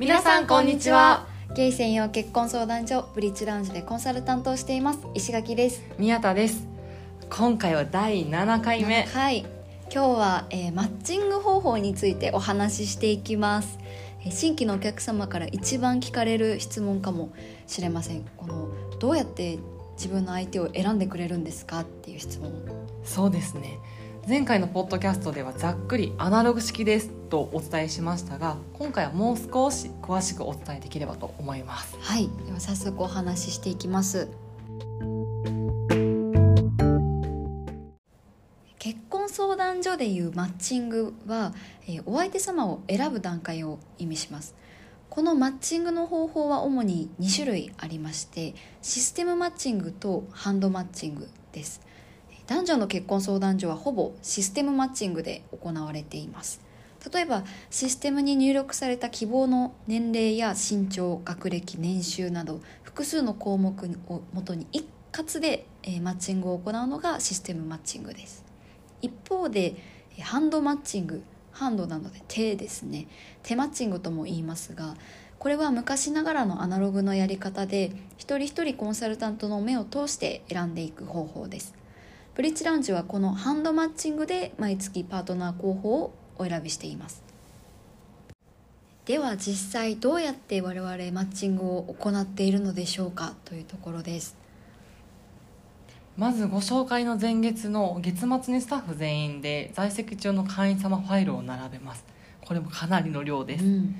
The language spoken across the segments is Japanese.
皆さんこんにちは。ゲイ専用結婚相談所ブリッジラウンジでコンサルタントをしています。石垣です。宮田です。今回は第7回目。はい。今日は、えーマッチング方法についてお話ししていきます。えー新規のお客様から一番聞かれる質問かもしれません。このどうやって自分の相手を選んでくれるんですかっていう質問。そうですね前回のポッドキャストではざっくりアナログ式ですとお伝えしましたが今回はもう少し詳しくお伝えできればと思います。はい。では早速お話ししていきます。結婚相談所でいうマッチングは、えーお相手様を選ぶ段階を意味します。このマッチングの方法は主に2種類ありましてシステムマッチングとハンドマッチングです。男女の結婚相談所はほぼシステムマッチングで行われています。例えばシステムに入力された希望の年齢や身長学歴年収など複数の項目をもとに一括で、マッチングを行うのがシステムマッチングです。一方でハンドマッチングハンドなので手ですね。手マッチングとも言いますがこれは昔ながらのアナログのやり方で一人一人コンサルタントの目を通して選んでいく方法です。ブリッジラウンジはこのハンドマッチングで毎月パートナー候補をお選びしています。では実際どうやって我々マッチングを行っているのでしょうかというところです。まずご紹介の前月の月末にスタッフ全員で在籍中の会員様ファイルを並べます。これもかなりの量です、うん。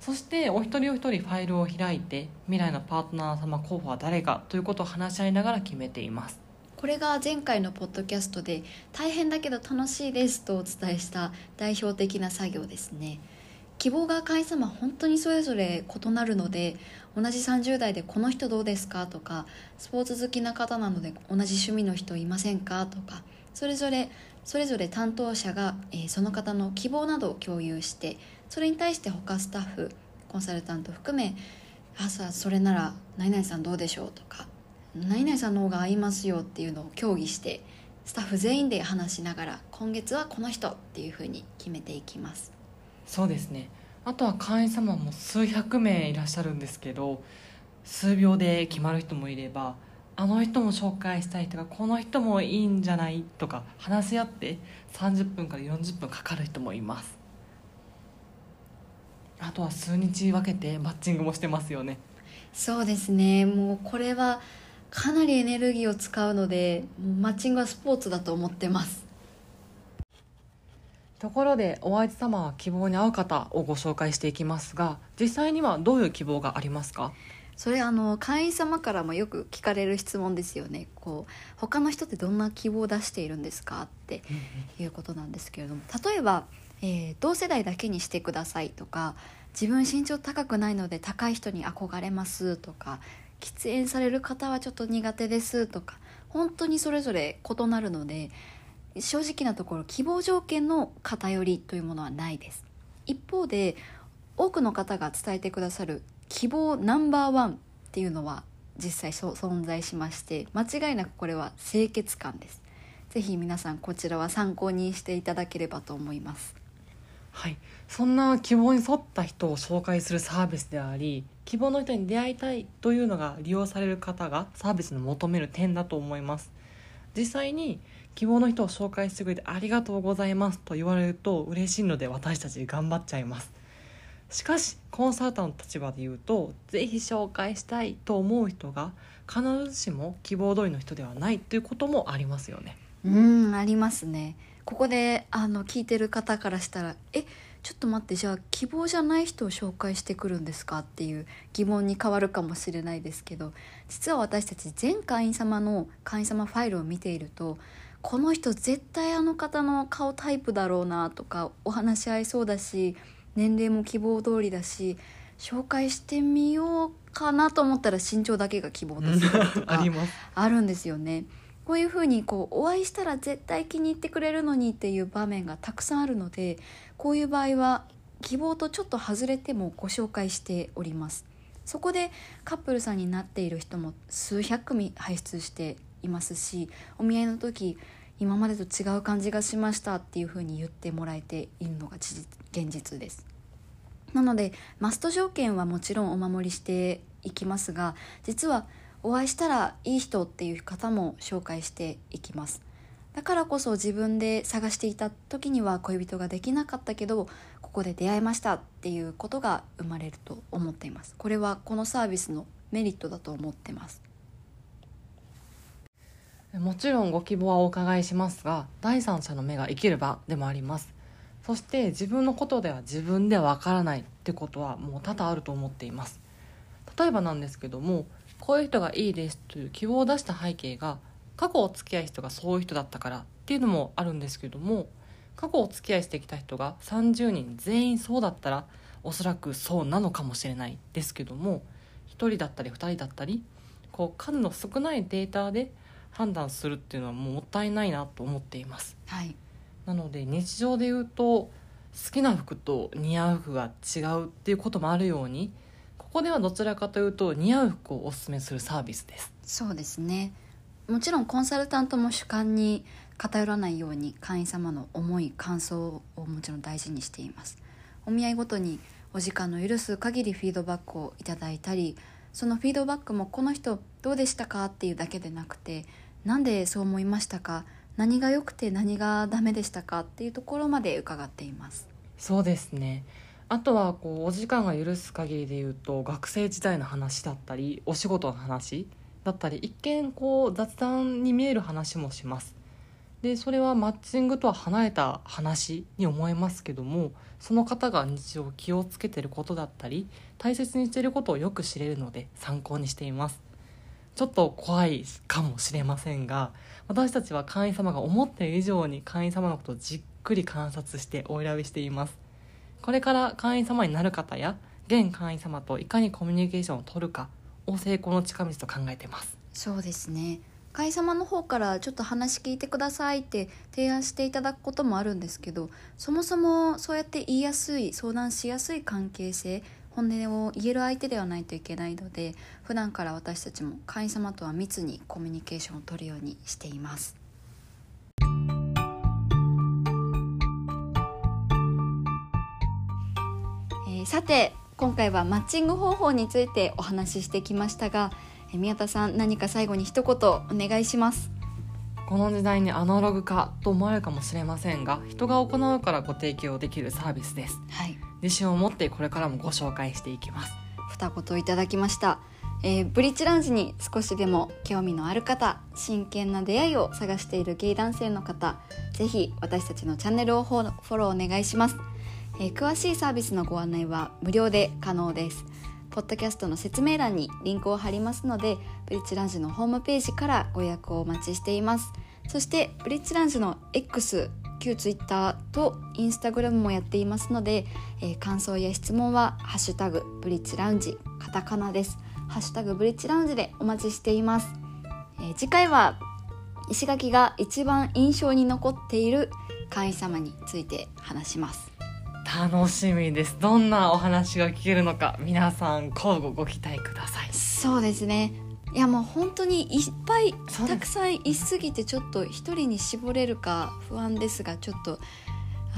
そしてお一人お一人ファイルを開いて未来のパートナー様候補は誰かということを話し合いながら決めていますこれが前回のポッドキャストで大変だけど楽しいですとお伝えした代表的な作業ですね。希望が会様本当にそれぞれ異なるので同じ30代でこの人どうですかとかスポーツ好きな方なので同じ趣味の人いませんかとかそれぞれそれぞれ担当者が、えーその方の希望などを共有してそれに対して他スタッフコンサルタント含め「あさそれなら何々さんどうでしょう」とか何々さんの方が合いますよっていうのを協議してスタッフ全員で話しながら今月はこの人っていうふうに決めていきます。そうですね。あとは会員様も数百名いらっしゃるんですけど数秒で決まる人もいればあの人も紹介したいとかこの人もいいんじゃないとか話し合って30分から40分かかる人もいます。あとは数日分けてマッチングもしてますよね。そうですね。もうこれはかなりエネルギーを使うのでマッチングはスポーツだと思ってます。ところでお相手様は希望に合う方をご紹介していきますが実際にはどういう希望がありますか？それあの会員様からもよく聞かれる質問ですよね。こう他の人ってどんな希望を出しているんですかっていうことなんですけれども例えば、えー同世代だけにしてくださいとか自分身長高くないので高い人に憧れますとか喫煙される方はちょっと苦手ですとか本当にそれぞれ異なるので正直なところ希望条件の偏りというものはないです。一方で多くの方が伝えてくださる希望ナンバーワンっていうのは実際存在しまして間違いなくこれは清潔感です。ぜひ皆さんこちらは参考にしていただければと思います。はい、そんな希望に沿った人を紹介するサービスであり希望の人に出会いたいというのが利用される方がサービスの求める点だと思います。実際に希望の人を紹介してくれてありがとうございますと言われると嬉しいので私たち頑張っちゃいます。しかしコンサルタントの立場で言うとぜひ紹介したいと思う人が必ずしも希望通りの人ではないということもありますよね。うんありますね。ここであの聞いてる方からしたら「えちょっと待ってじゃあ希望じゃない人を紹介してくるんですか?」っていう疑問に変わるかもしれないですけど実は私たち全会員様の会員様ファイルを見ているとこの人絶対あの方の顔タイプだろうなとかお話し合いそうだし年齢も希望通りだし紹介してみようかなと思ったら身長だけが希望ですとか あるんですよね。こういうふうにこうお会いしたら絶対気に入ってくれるのにっていう場面がたくさんあるのでこういう場合は希望とちょっと外れてもご紹介しております。そこでカップルさんになっている人も数百組輩出していますしお見合いの時今までと違う感じがしましたっていうふうに言ってもらえているのが事実現実です。なのでマスト条件はもちろんお守りしていきますが実はお会いしたらいい人っていう方も紹介していきます。だからこそ自分で探していた時には恋人ができなかったけどここで出会いましたっていうことが生まれると思っています。これはこのサービスのメリットだと思ってます。もちろんご希望はお伺いしますが第三者の目が生きる場でもあります。そして自分のことでは自分ではわからないってことはもう多々あると思っています。例えばなんですけどもこういう人がいいですという希望を出した背景が過去お付き合い人がそういう人だったからっていうのもあるんですけども過去お付き合いしてきた人が30人全員そうだったらおそらくそうなのかもしれないですけども1人だったり2人だったりこう数の少ないデータで判断するっていうのはもったいないなと思っています。はい。なので日常で言うと好きな服と似合う服が違うっていうこともあるようにここではどちらかというと似合う服をおすすめするサービスです。そうですね。もちろんコンサルタントも主観に偏らないように会員様の思い感想をもちろん大事にしています。お見合いごとにお時間の許す限りフィードバックをいただいたりそのフィードバックもこの人どうでしたかっていうだけでなくてなんでそう思いましたか？何が良くて何がダメでしたかっていうところまで伺っています。そうですねあとはこうお時間が許す限りで言うと学生時代の話だったりお仕事の話だったり一見こう雑談に見える話もします。でそれはマッチングとは離れた話に思えますけどもその方が日常気をつけてることだったり大切にしていることをよく知れるので参考にしています。ちょっと怖いかもしれませんが私たちは会員様が思っている以上に会員様のことをじっくり観察してお選びしています。これから会員様になる方や現会員様といかにコミュニケーションを取るかを成功の近道と考えてます。そうですね。会員様の方からちょっと話聞いてくださいって提案していただくこともあるんですけどそもそもそうやって言いやすい相談しやすい関係性本音を言える相手ではないといけないので普段から私たちも会員様とは密にコミュニケーションを取るようにしています。ーさて今回はマッチング方法についてお話ししてきましたがえー宮田さん何か最後に一言お願いします。この時代にアナログ化と思われるかもしれませんが人が行うからご提供できるサービスです。はい。自信を持ってこれからもご紹介していきます。二言いただきました、えーブリッジラウンジに少しでも興味のある方真剣な出会いを探しているゲイ男性の方ぜひ私たちのチャンネルをフォローフォローお願いします、えー詳しいサービスのご案内は無料で可能です。ポッドキャストの説明欄にリンクを貼りますのでブリッジラウンジのホームページからご予約をお待ちしています。そしてブリッジラウンジの X 旧 Twitter と Instagram もやっていますので、えー感想や質問は「ハッシュタグブリッジラウンジ」カタカナです「ハッシュタグブリッジラウンジ」でお待ちしています、えー次回は石垣が一番印象に残っている会員様について話します。楽しみです。どんなお話が聞けるのか皆さん交互ご期待ください。そうですね。いやもう本当にいっぱいたくさんいすぎてちょっと一人に絞れるか不安ですがちょっと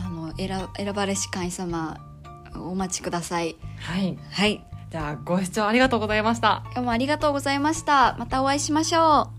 あの選選ばれし会員様お待ちください。はい。はい。じゃあご視聴ありがとうございました。今日もありがとうございました。またお会いしましょう